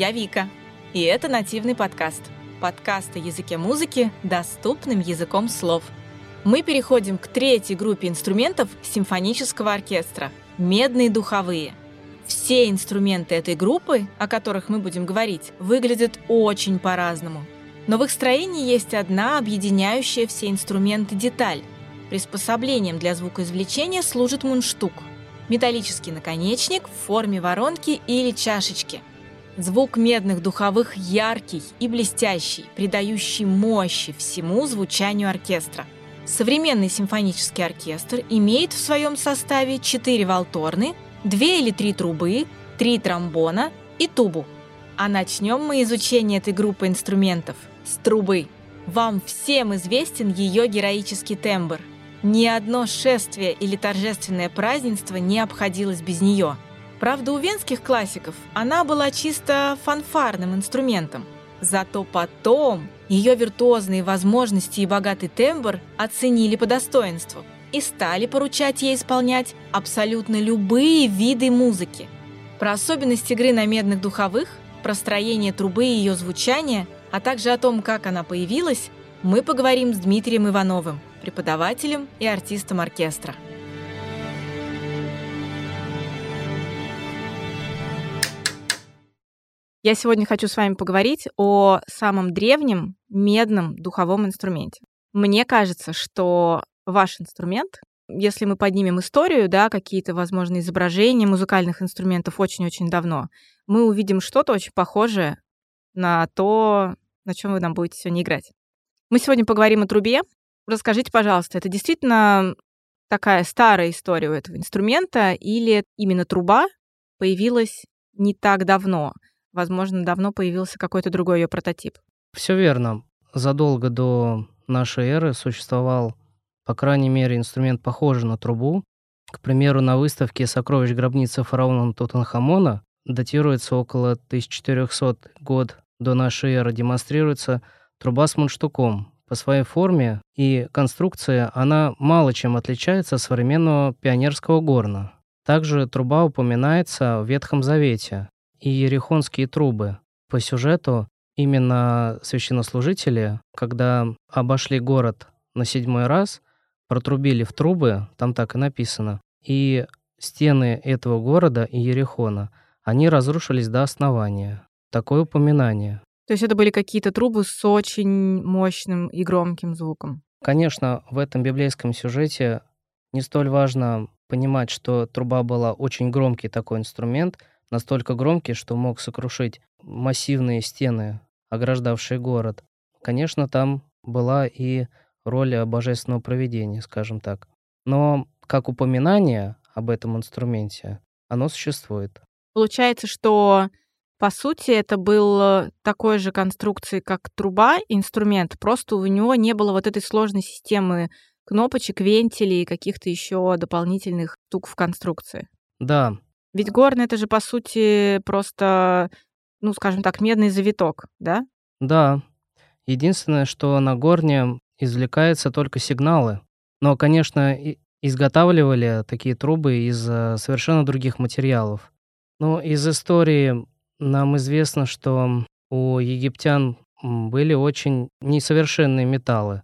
Я Вика, и это нативный подкаст. Подкаст о языке музыки доступным языком слов. Мы переходим к третьей группе инструментов симфонического оркестра – медные духовые. Все инструменты этой группы, о которых мы будем говорить, выглядят очень по-разному. Но в их строении есть одна объединяющая все инструменты деталь. Приспособлением для звукоизвлечения служит мундштук – металлический наконечник в форме воронки или чашечки – Звук медных духовых яркий и блестящий, придающий мощи всему звучанию оркестра. Современный симфонический оркестр имеет в своем составе 4 валторны, 2 или 3 трубы, 3 тромбона и тубу. А начнем мы изучение этой группы инструментов с трубы. Вам всем известен ее героический тембр. Ни одно шествие или торжественное празднество не обходилось без нее – Правда, у венских классиков она была чисто фанфарным инструментом. Зато потом ее виртуозные возможности и богатый тембр оценили по достоинству и стали поручать ей исполнять абсолютно любые виды музыки. Про особенности игры на медных духовых, про строение трубы и ее звучание, а также о том, как она появилась, мы поговорим с Дмитрием Ивановым, преподавателем и артистом оркестра. Я сегодня хочу с вами поговорить о самом древнем медном духовом инструменте. Мне кажется, что ваш инструмент, если мы поднимем историю, да, какие-то, возможно, изображения музыкальных инструментов очень-очень давно, мы увидим что-то очень похожее на то, на чем вы нам будете сегодня играть. Мы сегодня поговорим о трубе. Расскажите, пожалуйста, это действительно такая старая история у этого инструмента или именно труба появилась не так давно? Возможно, давно появился какой-то другой ее прототип. Все верно. Задолго до нашей эры существовал, по крайней мере, инструмент, похожий на трубу. К примеру, на выставке «Сокровищ гробницы фараона Тутанхамона» датируется около 1400 год до нашей эры, демонстрируется труба с мундштуком. По своей форме и конструкции она мало чем отличается от современного пионерского горна. Также труба упоминается в Ветхом Завете и ерехонские трубы. По сюжету именно священнослужители, когда обошли город на седьмой раз, протрубили в трубы, там так и написано, и стены этого города и Ерехона, они разрушились до основания. Такое упоминание. То есть это были какие-то трубы с очень мощным и громким звуком? Конечно, в этом библейском сюжете не столь важно понимать, что труба была очень громкий такой инструмент, настолько громкий, что мог сокрушить массивные стены, ограждавшие город. Конечно, там была и роль божественного проведения, скажем так. Но как упоминание об этом инструменте, оно существует. Получается, что по сути это был такой же конструкции, как труба, инструмент, просто у него не было вот этой сложной системы кнопочек, вентилей и каких-то еще дополнительных штук в конструкции. Да, ведь горн это же по сути просто, ну, скажем так, медный завиток, да? Да. Единственное, что на горне извлекаются только сигналы. Но, конечно, изготавливали такие трубы из э, совершенно других материалов. Но из истории нам известно, что у египтян были очень несовершенные металлы.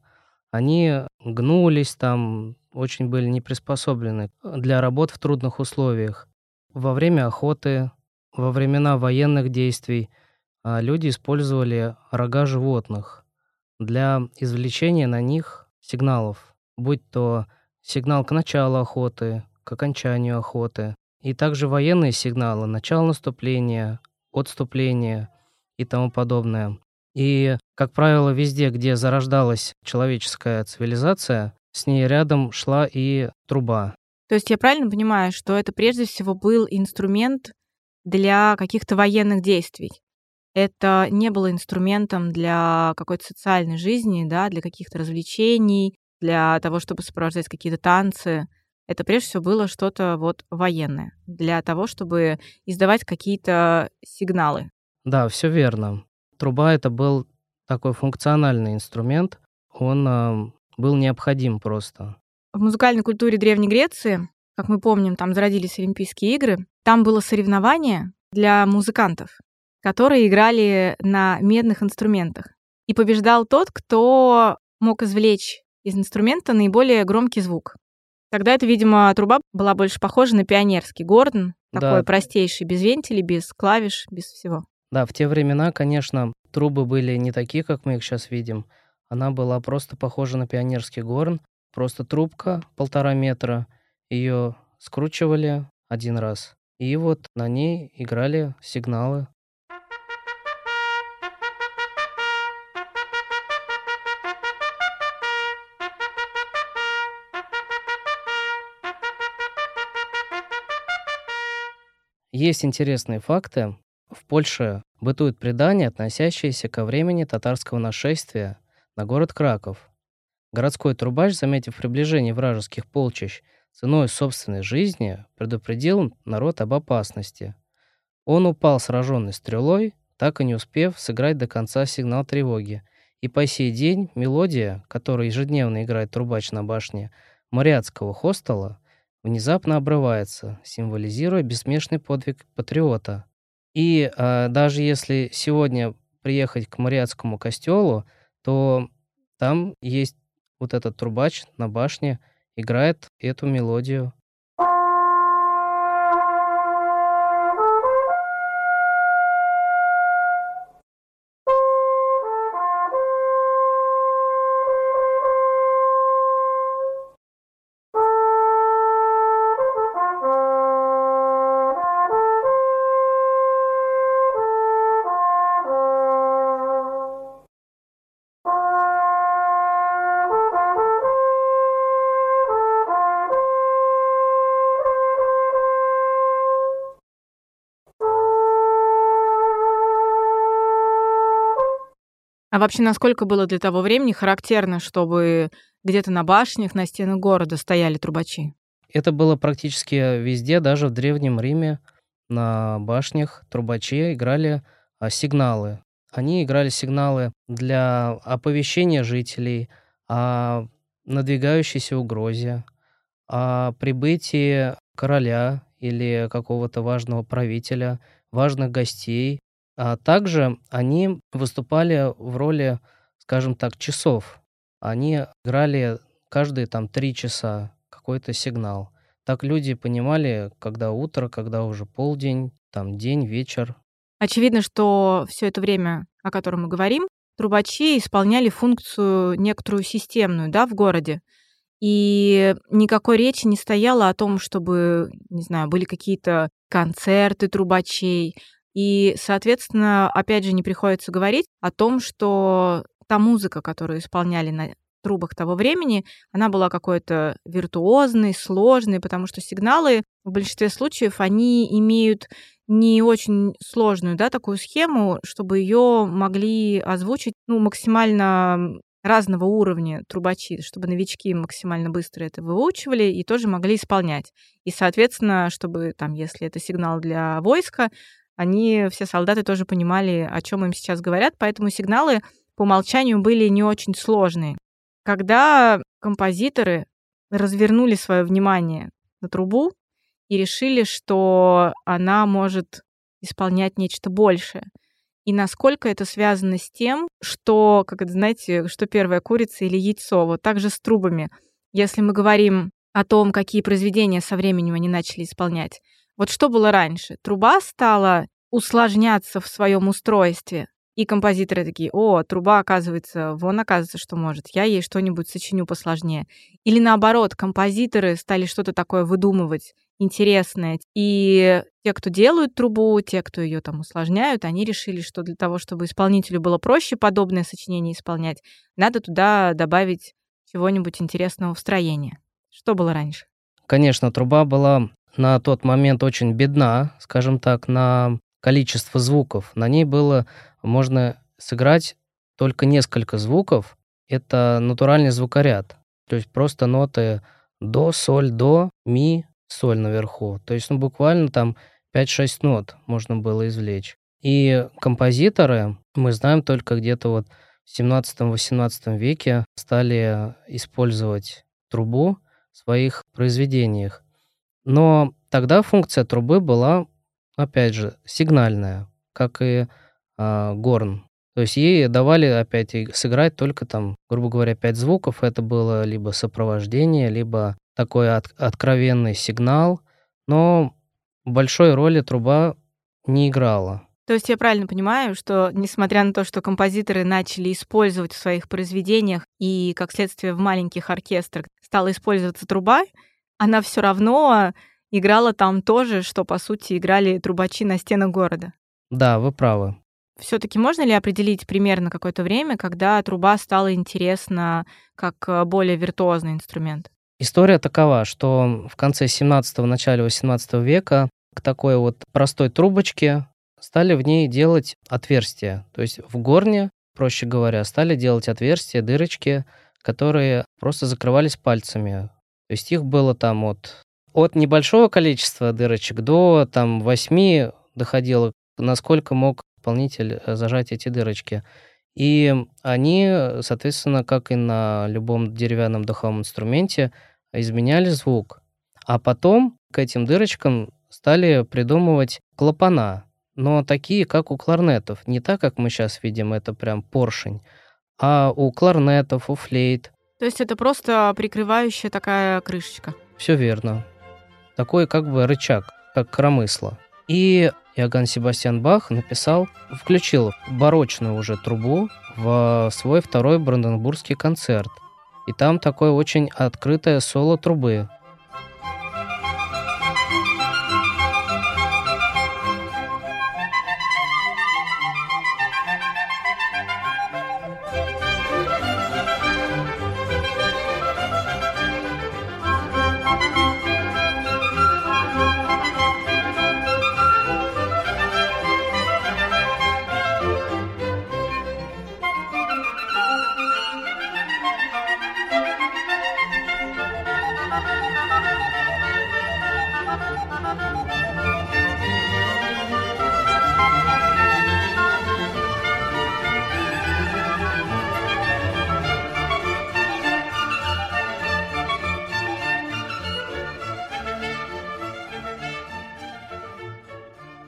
Они гнулись там, очень были не приспособлены для работ в трудных условиях. Во время охоты, во времена военных действий а, люди использовали рога животных для извлечения на них сигналов, будь то сигнал к началу охоты, к окончанию охоты, и также военные сигналы, начало наступления, отступления и тому подобное. И, как правило, везде, где зарождалась человеческая цивилизация, с ней рядом шла и труба. То есть я правильно понимаю, что это прежде всего был инструмент для каких-то военных действий? Это не было инструментом для какой-то социальной жизни, да, для каких-то развлечений, для того, чтобы сопровождать какие-то танцы. Это прежде всего было что-то вот военное, для того, чтобы издавать какие-то сигналы. Да, все верно. Труба это был такой функциональный инструмент, он э, был необходим просто. В музыкальной культуре Древней Греции, как мы помним, там зародились Олимпийские игры, там было соревнование для музыкантов. которые играли на медных инструментах. И побеждал тот, кто мог извлечь из инструмента наиболее громкий звук. Тогда это, видимо, труба была больше похожа на пионерский Гордон, такой Да. простейший, без вентилей, без клавиш, без всего. Да, в те времена, конечно, трубы были не такие, как мы их сейчас видим. Она была просто похожа на пионерский горн. Просто трубка полтора метра. Ее скручивали один раз. И вот на ней играли сигналы. Есть интересные факты. В Польше бытует предание, относящееся ко времени татарского нашествия на город Краков. Городской трубач, заметив приближение вражеских полчищ, ценой собственной жизни предупредил народ об опасности. Он упал сраженный стрелой, так и не успев сыграть до конца сигнал тревоги. И по сей день мелодия, которую ежедневно играет трубач на башне Мариатского хостела, внезапно обрывается, символизируя бессмешный подвиг патриота. И а, даже если сегодня приехать к Мариатскому костелу, то там есть вот этот трубач на башне, играет эту мелодию. А вообще, насколько было для того времени характерно, чтобы где-то на башнях, на стенах города стояли трубачи? Это было практически везде, даже в Древнем Риме на башнях трубачи играли а, сигналы. Они играли сигналы для оповещения жителей о надвигающейся угрозе, о прибытии короля или какого-то важного правителя, важных гостей. А также они выступали в роли, скажем так, часов. Они играли каждые там три часа какой-то сигнал. Так люди понимали, когда утро, когда уже полдень, там день, вечер. Очевидно, что все это время, о котором мы говорим, трубачи исполняли функцию некоторую системную да, в городе. И никакой речи не стояло о том, чтобы, не знаю, были какие-то концерты трубачей. И, соответственно, опять же, не приходится говорить о том, что та музыка, которую исполняли на трубах того времени, она была какой-то виртуозной, сложной, потому что сигналы в большинстве случаев, они имеют не очень сложную, да, такую схему, чтобы ее могли озвучить, ну, максимально разного уровня трубачи, чтобы новички максимально быстро это выучивали и тоже могли исполнять. И, соответственно, чтобы там, если это сигнал для войска, они, все солдаты тоже понимали, о чем им сейчас говорят, поэтому сигналы по умолчанию были не очень сложные. Когда композиторы развернули свое внимание на трубу и решили, что она может исполнять нечто большее. И насколько это связано с тем, что, как это, знаете, что первая курица или яйцо, вот так же с трубами. Если мы говорим о том, какие произведения со временем они начали исполнять. Вот что было раньше? Труба стала усложняться в своем устройстве, и композиторы такие, о, труба, оказывается, вон оказывается, что может, я ей что-нибудь сочиню посложнее. Или наоборот, композиторы стали что-то такое выдумывать интересное. И те, кто делают трубу, те, кто ее там усложняют, они решили, что для того, чтобы исполнителю было проще подобное сочинение исполнять, надо туда добавить чего-нибудь интересного в строение. Что было раньше? Конечно, труба была на тот момент очень бедна, скажем так, на количество звуков. На ней было можно сыграть только несколько звуков. Это натуральный звукоряд. То есть просто ноты до, соль, до, ми, соль наверху. То есть ну, буквально там 5-6 нот можно было извлечь. И композиторы, мы знаем только где-то вот в 17-18 веке стали использовать трубу в своих произведениях. Но тогда функция трубы была, опять же, сигнальная, как и а, горн. То есть ей давали опять сыграть только там, грубо говоря, пять звуков. Это было либо сопровождение, либо такой от, откровенный сигнал. Но большой роли труба не играла. То есть я правильно понимаю, что несмотря на то, что композиторы начали использовать в своих произведениях и, как следствие, в маленьких оркестрах стала использоваться труба, она все равно играла там тоже, что, по сути, играли трубачи на стенах города. Да, вы правы. Все-таки можно ли определить примерно какое-то время, когда труба стала интересна как э, более виртуозный инструмент? История такова, что в конце 17-го, начале 18 века к такой вот простой трубочке стали в ней делать отверстия. То есть в горне, проще говоря, стали делать отверстия, дырочки, которые просто закрывались пальцами. То есть их было там от, от небольшого количества дырочек до там 8 доходило, насколько мог исполнитель э, зажать эти дырочки. И они, соответственно, как и на любом деревянном духовом инструменте, изменяли звук. А потом к этим дырочкам стали придумывать клапана, но такие, как у кларнетов. Не так, как мы сейчас видим, это прям поршень, а у кларнетов, у флейт. То есть это просто прикрывающая такая крышечка? Все верно. Такой как бы рычаг, как коромысло. И Иоганн Себастьян Бах написал, включил барочную уже трубу в свой второй Бранденбургский концерт. И там такое очень открытое соло трубы,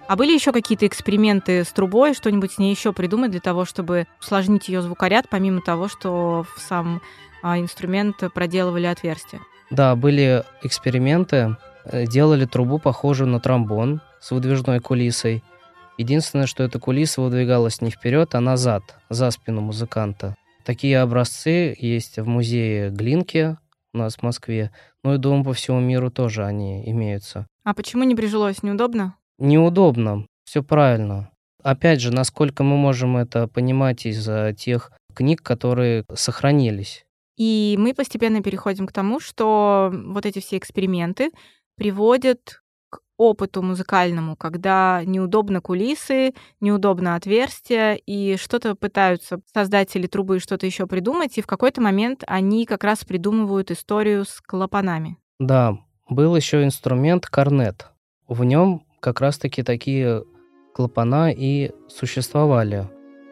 А были еще какие-то эксперименты с трубой, что-нибудь с ней еще придумать для того, чтобы усложнить ее звукоряд, помимо того, что в сам а, инструмент проделывали отверстия? Да, были эксперименты. Э, делали трубу похожую на тромбон с выдвижной кулисой. Единственное, что эта кулиса выдвигалась не вперед, а назад, за спину музыканта. Такие образцы есть в музее Глинки у нас в Москве. Ну и, думаю, по всему миру тоже они имеются. А почему не прижилось? Неудобно? Неудобно, все правильно. Опять же, насколько мы можем это понимать из тех книг, которые сохранились. И мы постепенно переходим к тому, что вот эти все эксперименты приводят к опыту музыкальному, когда неудобно кулисы, неудобно отверстия, и что-то пытаются создатели трубы что-то еще придумать, и в какой-то момент они как раз придумывают историю с клапанами. Да, был еще инструмент корнет. В нем как раз-таки такие клапана и существовали.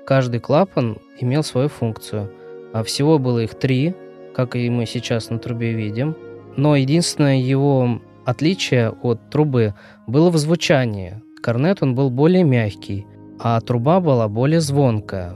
Каждый клапан имел свою функцию, а всего было их три, как и мы сейчас на трубе видим. Но единственное его отличие от трубы было в звучании. Корнет он был более мягкий, а труба была более звонкая.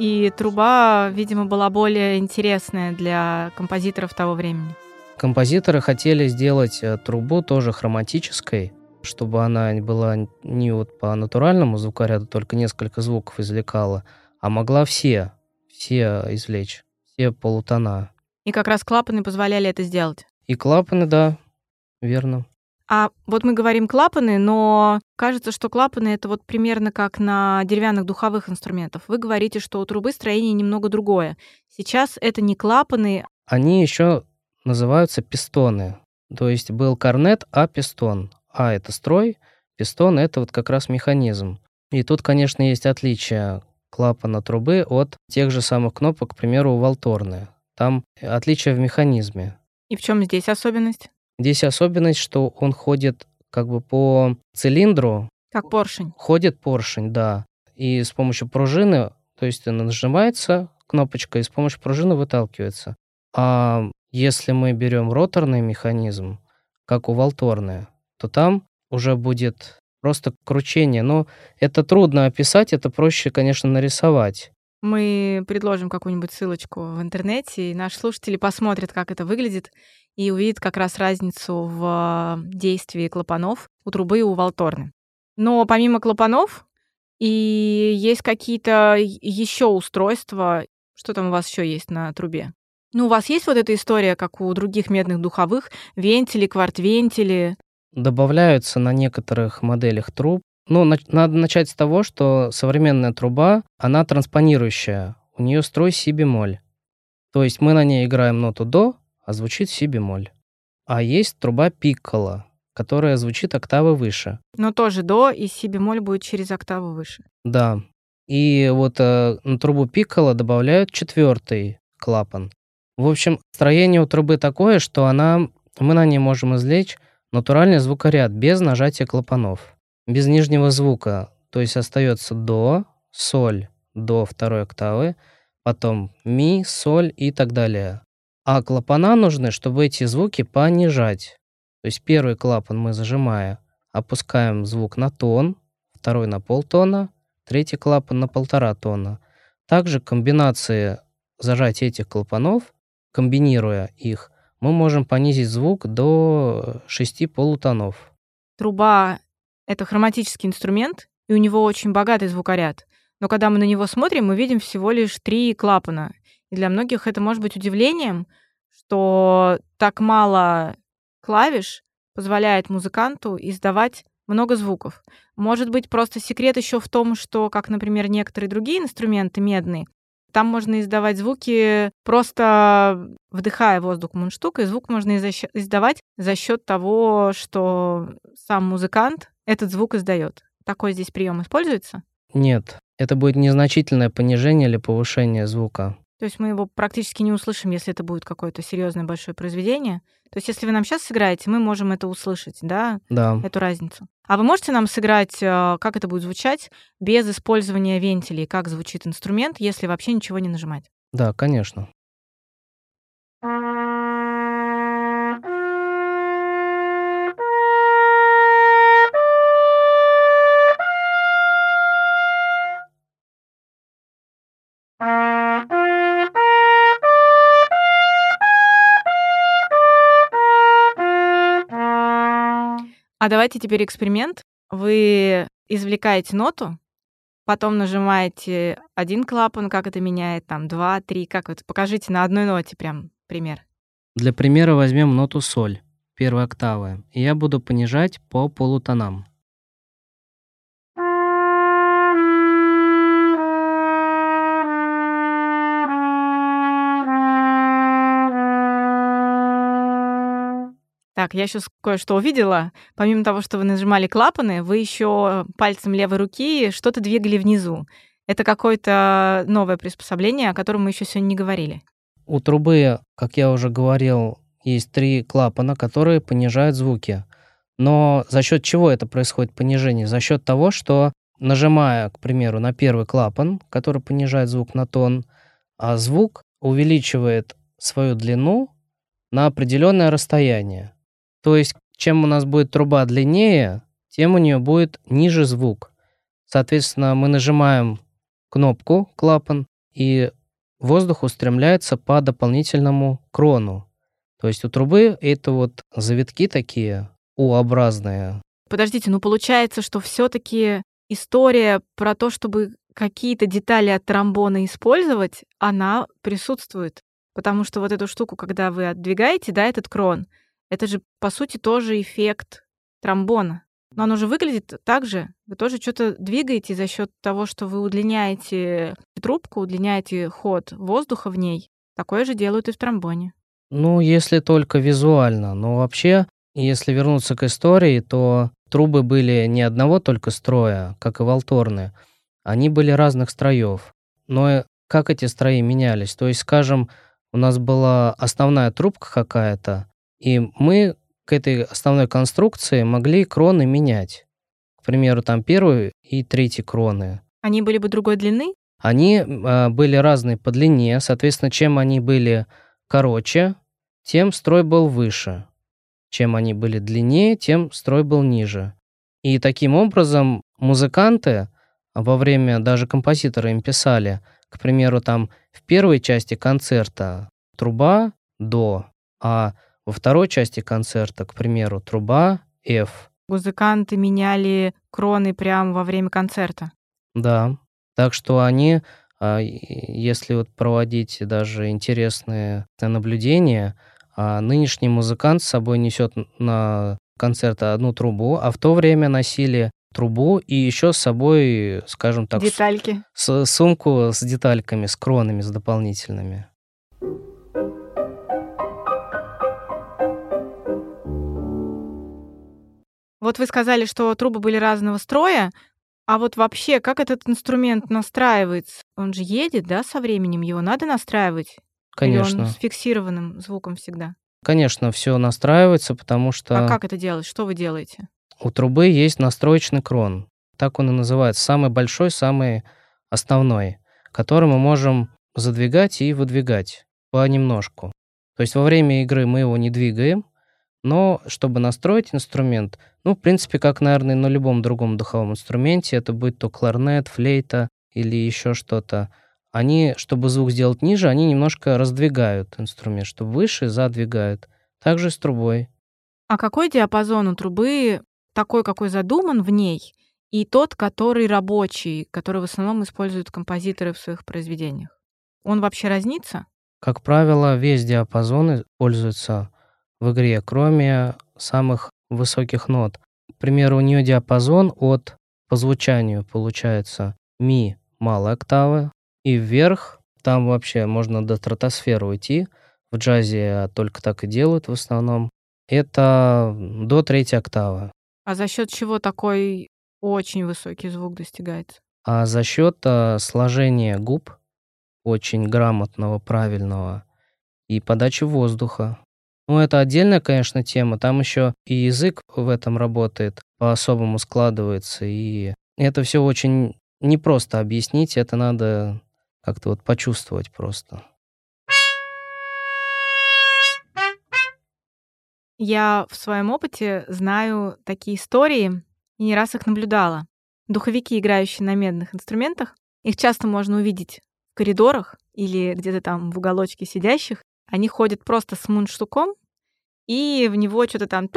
И труба, видимо, была более интересная для композиторов того времени. Композиторы хотели сделать э, трубу тоже хроматической, чтобы она была не вот по натуральному звукоряду, только несколько звуков извлекала, а могла все, все извлечь, все полутона. И как раз клапаны позволяли это сделать? И клапаны, да, верно. А вот мы говорим клапаны, но кажется, что клапаны это вот примерно как на деревянных духовых инструментах. Вы говорите, что у трубы строение немного другое. Сейчас это не клапаны. Они еще называются пистоны. То есть был корнет, а пистон. А это строй, пистон это вот как раз механизм. И тут, конечно, есть отличие клапана трубы от тех же самых кнопок, к примеру, у Валторны. Там отличие в механизме. И в чем здесь особенность? Здесь особенность, что он ходит как бы по цилиндру. Как поршень. Ходит поршень, да. И с помощью пружины, то есть она нажимается кнопочка, и с помощью пружины выталкивается. А если мы берем роторный механизм, как у Волторны, то там уже будет просто кручение. Но это трудно описать, это проще, конечно, нарисовать. Мы предложим какую-нибудь ссылочку в интернете, и наши слушатели посмотрят, как это выглядит и увидит как раз разницу в действии клапанов у трубы и у волторны. Но помимо клапанов и есть какие-то еще устройства, что там у вас еще есть на трубе? Ну, у вас есть вот эта история, как у других медных духовых, вентили, квартвентили? Добавляются на некоторых моделях труб. Ну, на- надо начать с того, что современная труба, она транспонирующая. У нее строй си бемоль. То есть мы на ней играем ноту до, а звучит си бемоль. А есть труба пиккола, которая звучит октавы выше. Но тоже до и си бемоль будет через октаву выше. Да. И вот э, на трубу пиккола добавляют четвертый клапан. В общем, строение у трубы такое, что она, мы на ней можем извлечь натуральный звукоряд без нажатия клапанов, без нижнего звука. То есть остается до, соль до второй октавы, потом ми, соль и так далее. А клапана нужны, чтобы эти звуки понижать. То есть первый клапан мы зажимая, опускаем звук на тон, второй на полтона, третий клапан на полтора тона. Также комбинации зажатия этих клапанов, комбинируя их, мы можем понизить звук до шести полутонов. Труба — это хроматический инструмент, и у него очень богатый звукоряд. Но когда мы на него смотрим, мы видим всего лишь три клапана. И для многих это может быть удивлением, что так мало клавиш позволяет музыканту издавать много звуков. Может быть, просто секрет еще в том, что, как, например, некоторые другие инструменты медные, там можно издавать звуки просто вдыхая воздух мундштука, и звук можно издавать за счет того, что сам музыкант этот звук издает. Такой здесь прием используется? Нет, это будет незначительное понижение или повышение звука. То есть мы его практически не услышим, если это будет какое-то серьезное большое произведение. То есть если вы нам сейчас сыграете, мы можем это услышать, да? Да. Эту разницу. А вы можете нам сыграть, э, как это будет звучать без использования вентилей, как звучит инструмент, если вообще ничего не нажимать? Да, конечно. А давайте теперь эксперимент. Вы извлекаете ноту, потом нажимаете один клапан, как это меняет, там, два, три, как это, покажите на одной ноте прям пример. Для примера возьмем ноту соль, первая октава, и я буду понижать по полутонам. Так, я сейчас кое-что увидела. Помимо того, что вы нажимали клапаны, вы еще пальцем левой руки что-то двигали внизу. Это какое-то новое приспособление, о котором мы еще сегодня не говорили. У трубы, как я уже говорил, есть три клапана, которые понижают звуки. Но за счет чего это происходит понижение? За счет того, что нажимая, к примеру, на первый клапан, который понижает звук на тон, а звук увеличивает свою длину на определенное расстояние. То есть, чем у нас будет труба длиннее, тем у нее будет ниже звук. Соответственно, мы нажимаем кнопку клапан, и воздух устремляется по дополнительному крону. То есть у трубы это вот завитки такие U-образные. Подождите, ну получается, что все-таки история про то, чтобы какие-то детали от тромбона использовать, она присутствует. Потому что вот эту штуку, когда вы отдвигаете, да, этот крон, это же, по сути, тоже эффект тромбона. Но оно же выглядит так же. Вы тоже что-то двигаете за счет того, что вы удлиняете трубку, удлиняете ход воздуха в ней. Такое же делают и в тромбоне. Ну, если только визуально. Но вообще, если вернуться к истории, то трубы были не одного только строя, как и волторны. Они были разных строев. Но как эти строи менялись? То есть, скажем, у нас была основная трубка какая-то, и мы к этой основной конструкции могли кроны менять. К примеру, там первую и третью кроны. Они были бы другой длины? Они э, были разные по длине, соответственно, чем они были короче, тем строй был выше. Чем они были длиннее, тем строй был ниже. И таким образом музыканты во время, даже композиторы им писали, к примеру, там в первой части концерта труба до, а во второй части концерта, к примеру, труба F. Музыканты меняли кроны прямо во время концерта. Да. Так что они, а, если вот проводить даже интересные наблюдения, а, нынешний музыкант с собой несет на концерт одну трубу, а в то время носили трубу и еще с собой, скажем так, детальки. С, сумку с детальками, с кронами, с дополнительными. Вот вы сказали, что трубы были разного строя, а вот вообще, как этот инструмент настраивается? Он же едет, да, со временем? Его надо настраивать? Конечно. Или он с фиксированным звуком всегда? Конечно, все настраивается, потому что... А как это делать? Что вы делаете? У трубы есть настроечный крон. Так он и называется. Самый большой, самый основной, который мы можем задвигать и выдвигать понемножку. То есть во время игры мы его не двигаем, но чтобы настроить инструмент, ну, в принципе, как, наверное, на любом другом духовом инструменте, это будет то кларнет, флейта или еще что-то, они, чтобы звук сделать ниже, они немножко раздвигают инструмент, чтобы выше задвигают. Также с трубой. А какой диапазон у трубы такой, какой задуман в ней, и тот, который рабочий, который в основном используют композиторы в своих произведениях? Он вообще разнится? Как правило, весь диапазон используется в игре, кроме самых высоких нот. К примеру, у нее диапазон от по звучанию получается ми малая октава и вверх там вообще можно до стратосферы уйти. В джазе только так и делают в основном. Это до третьей октавы. А за счет чего такой очень высокий звук достигается? А за счет а, сложения губ, очень грамотного, правильного, и подачи воздуха. Ну, это отдельная, конечно, тема. Там еще и язык в этом работает, по-особому складывается. И это все очень непросто объяснить, это надо как-то вот почувствовать просто. Я в своем опыте знаю такие истории и не раз их наблюдала. Духовики, играющие на медных инструментах, их часто можно увидеть в коридорах или где-то там в уголочке сидящих. Они ходят просто с мундштуком и в него что-то там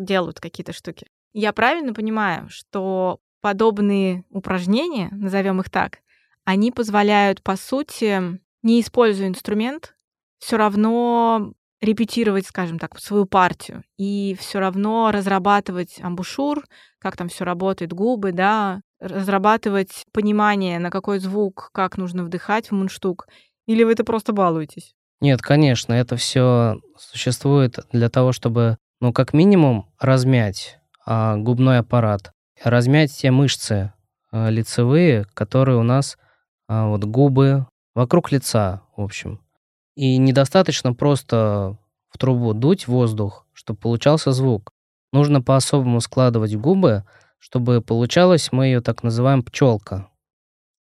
делают какие-то штуки. Я правильно понимаю, что подобные упражнения, назовем их так, они позволяют, по сути, не используя инструмент, все равно репетировать, скажем так, свою партию и все равно разрабатывать амбушюр, как там все работает, губы, да, разрабатывать понимание, на какой звук, как нужно вдыхать в мундштук, или вы это просто балуетесь? Нет, конечно, это все существует для того, чтобы, ну, как минимум, размять а, губной аппарат, размять те мышцы а, лицевые, которые у нас, а, вот губы, вокруг лица, в общем. И недостаточно просто в трубу дуть воздух, чтобы получался звук. Нужно по-особому складывать губы, чтобы получалось, мы ее так называем пчелка.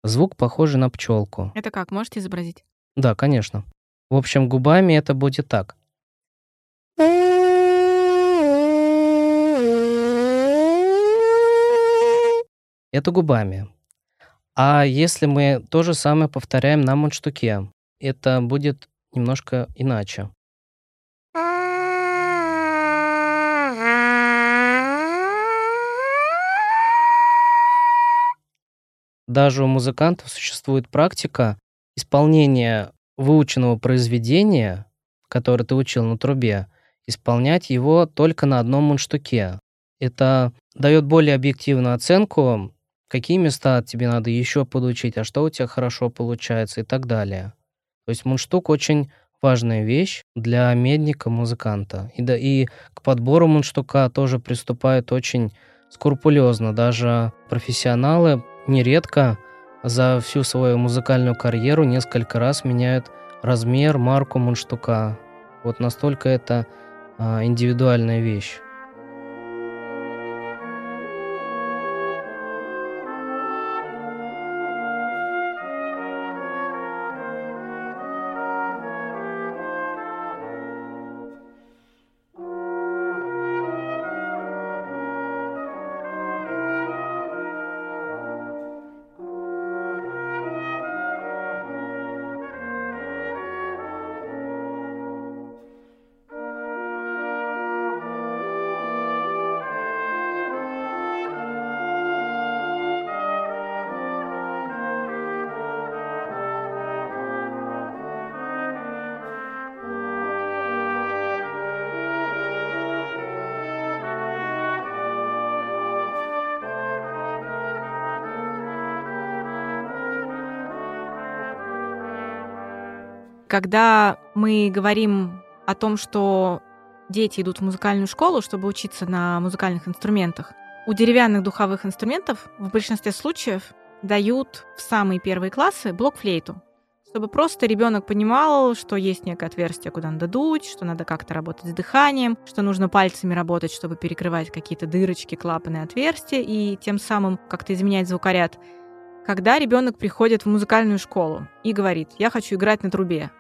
Звук похожий на пчелку. Это как, можете изобразить? Да, конечно. В общем, губами это будет так. Это губами. А если мы то же самое повторяем на мундштуке, это будет немножко иначе. Даже у музыкантов существует практика исполнения выученного произведения, которое ты учил на трубе, исполнять его только на одном мундштуке. Это дает более объективную оценку, какие места тебе надо еще подучить, а что у тебя хорошо получается и так далее. То есть мундштук очень важная вещь для медника, музыканта. И, да, и к подбору мундштука тоже приступают очень скрупулезно. Даже профессионалы нередко за всю свою музыкальную карьеру несколько раз меняют размер, марку мундштука. Вот настолько это а, индивидуальная вещь. Когда мы говорим о том, что дети идут в музыкальную школу, чтобы учиться на музыкальных инструментах, у деревянных духовых инструментов в большинстве случаев дают в самые первые классы блокфлейту, чтобы просто ребенок понимал, что есть некое отверстие, куда надо дуть, что надо как-то работать с дыханием, что нужно пальцами работать, чтобы перекрывать какие-то дырочки, клапаны, отверстия, и тем самым как-то изменять звукоряд. Когда ребенок приходит в музыкальную школу и говорит, я хочу играть на трубе,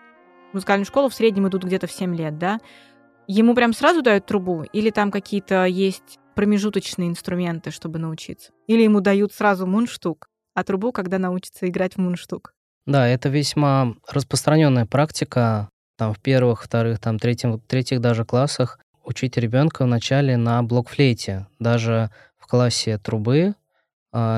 в музыкальную школу в среднем идут где-то в 7 лет, да, ему прям сразу дают трубу или там какие-то есть промежуточные инструменты, чтобы научиться? Или ему дают сразу мунштук, а трубу, когда научится играть в мунштук? Да, это весьма распространенная практика там в первых, вторых, там третьих, третьих даже классах учить ребенка вначале на блокфлейте. Даже в классе трубы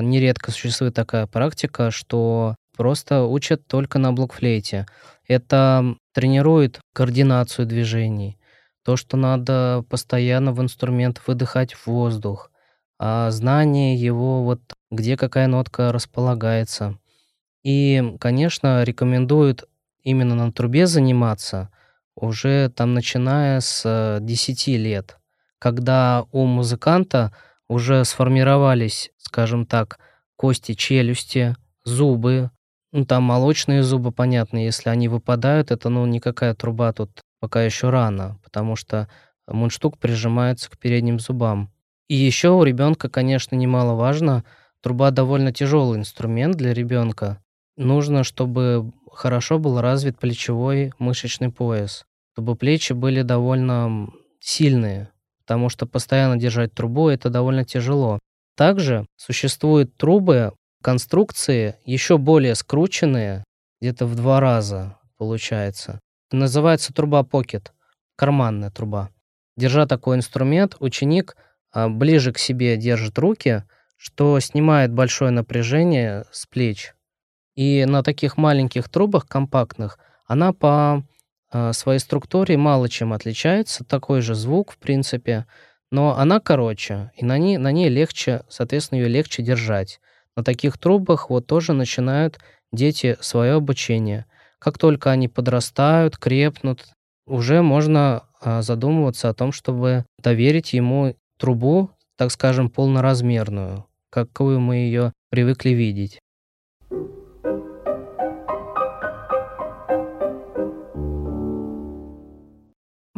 нередко существует такая практика, что просто учат только на блокфлейте. Это тренирует координацию движений, то, что надо постоянно в инструмент выдыхать воздух, а знание его, вот где какая нотка располагается. И, конечно, рекомендуют именно на трубе заниматься уже там начиная с 10 лет, когда у музыканта уже сформировались, скажем так, кости челюсти, зубы, ну, там молочные зубы, понятно, если они выпадают, это, ну, никакая труба тут пока еще рано, потому что мундштук прижимается к передним зубам. И еще у ребенка, конечно, немаловажно, труба довольно тяжелый инструмент для ребенка. Нужно, чтобы хорошо был развит плечевой мышечный пояс, чтобы плечи были довольно сильные, потому что постоянно держать трубу это довольно тяжело. Также существуют трубы, конструкции еще более скрученные, где-то в два раза получается. Называется труба Pocket, карманная труба. Держа такой инструмент, ученик а, ближе к себе держит руки, что снимает большое напряжение с плеч. И на таких маленьких трубах, компактных, она по а, своей структуре мало чем отличается, такой же звук, в принципе, но она короче, и на ней, на ней легче, соответственно, ее легче держать. На таких трубах вот тоже начинают дети свое обучение. Как только они подрастают, крепнут, уже можно а, задумываться о том, чтобы доверить ему трубу, так скажем, полноразмерную, какую мы ее привыкли видеть.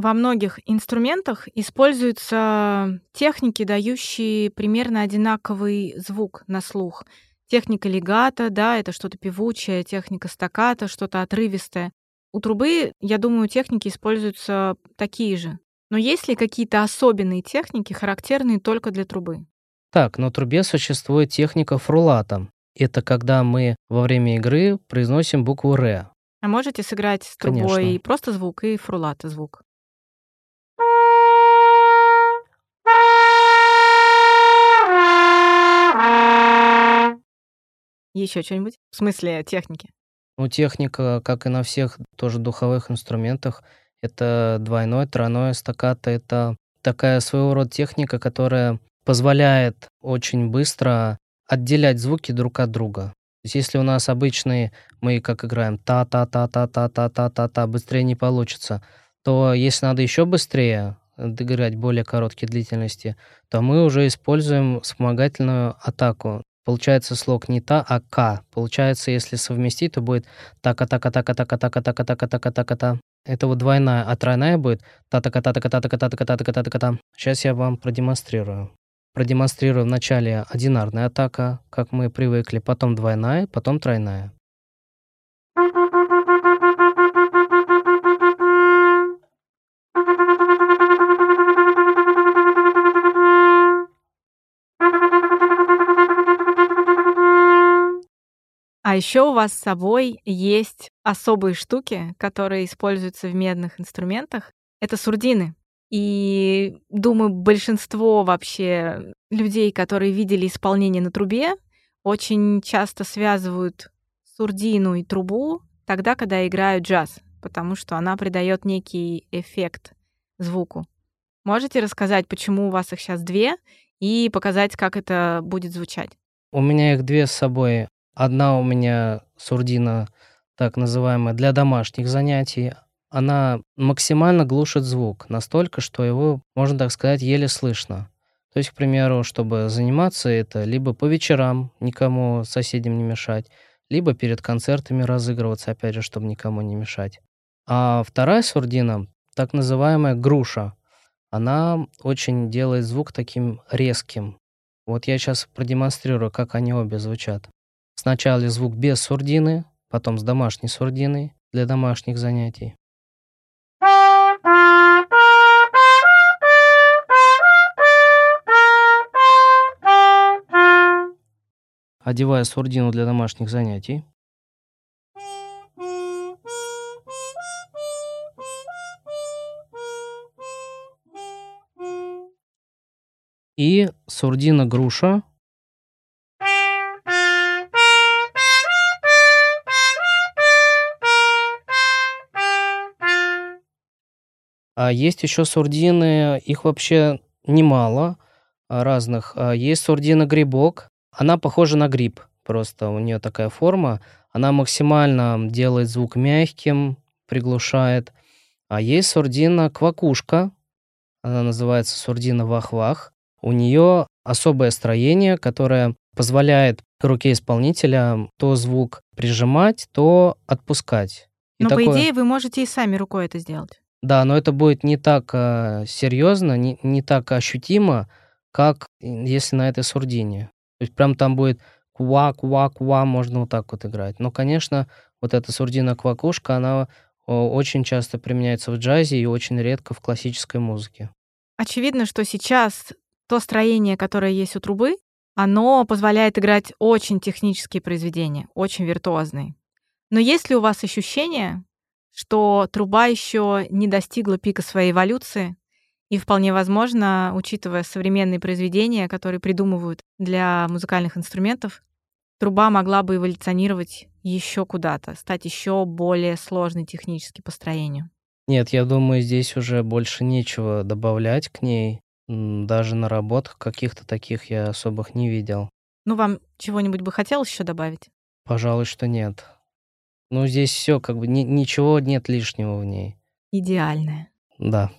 Во многих инструментах используются техники, дающие примерно одинаковый звук на слух. Техника легата, да, это что-то певучее, техника стаката, что-то отрывистое. У трубы, я думаю, техники используются такие же. Но есть ли какие-то особенные техники, характерные только для трубы? Так, на трубе существует техника фрулата. это когда мы во время игры произносим букву «р». А можете сыграть с трубой Конечно. просто звук и фрулата звук? Еще что-нибудь? В смысле техники? Ну, техника, как и на всех тоже духовых инструментах, это двойное, тройное стаккато. Это такая своего рода техника, которая позволяет очень быстро отделять звуки друг от друга. То есть если у нас обычные, мы как играем та-та-та-та-та-та-та-та-та, быстрее не получится, то если надо еще быстрее доиграть более короткие длительности, то мы уже используем вспомогательную атаку. Получается слог не та, а к. Получается, если совместить, то будет така така така така така така така така така та Это вот двойная, а тройная будет та така та така та така та така та така та така та Сейчас я вам продемонстрирую. Продемонстрирую вначале одинарная атака, как мы привыкли, потом двойная, потом тройная. А еще у вас с собой есть особые штуки, которые используются в медных инструментах. Это сурдины. И думаю, большинство вообще людей, которые видели исполнение на трубе, очень часто связывают сурдину и трубу тогда, когда играют джаз, потому что она придает некий эффект звуку. Можете рассказать, почему у вас их сейчас две, и показать, как это будет звучать? У меня их две с собой. Одна у меня сурдина, так называемая, для домашних занятий, она максимально глушит звук, настолько, что его, можно так сказать, еле слышно. То есть, к примеру, чтобы заниматься это, либо по вечерам никому соседям не мешать, либо перед концертами разыгрываться, опять же, чтобы никому не мешать. А вторая сурдина, так называемая груша, она очень делает звук таким резким. Вот я сейчас продемонстрирую, как они обе звучат. Сначала звук без сурдины, потом с домашней сурдиной для домашних занятий. Одеваю сурдину для домашних занятий. И сурдина груша. А есть еще сурдины, их вообще немало а, разных. А, есть сурдина грибок, она похожа на гриб, просто у нее такая форма. Она максимально делает звук мягким, приглушает. А есть сурдина квакушка, она называется сурдина вах-вах. У нее особое строение, которое позволяет руке исполнителя то звук прижимать, то отпускать. И Но такое... по идее вы можете и сами рукой это сделать. Да, но это будет не так э, серьезно, не, не так ощутимо, как если на этой сурдине. То есть прям там будет ква-ква-ква, можно вот так вот играть. Но, конечно, вот эта сурдина-квакушка, она очень часто применяется в джазе и очень редко в классической музыке. Очевидно, что сейчас то строение, которое есть у трубы, оно позволяет играть очень технические произведения, очень виртуозные. Но есть ли у вас ощущение, что труба еще не достигла пика своей эволюции, и вполне возможно, учитывая современные произведения, которые придумывают для музыкальных инструментов, труба могла бы эволюционировать еще куда-то, стать еще более сложной технически по строению. Нет, я думаю, здесь уже больше нечего добавлять к ней. Даже на работах каких-то таких я особых не видел. Ну, вам чего-нибудь бы хотелось еще добавить? Пожалуй, что нет. Ну, здесь все, как бы ни, ничего нет лишнего в ней. Идеальное. Да.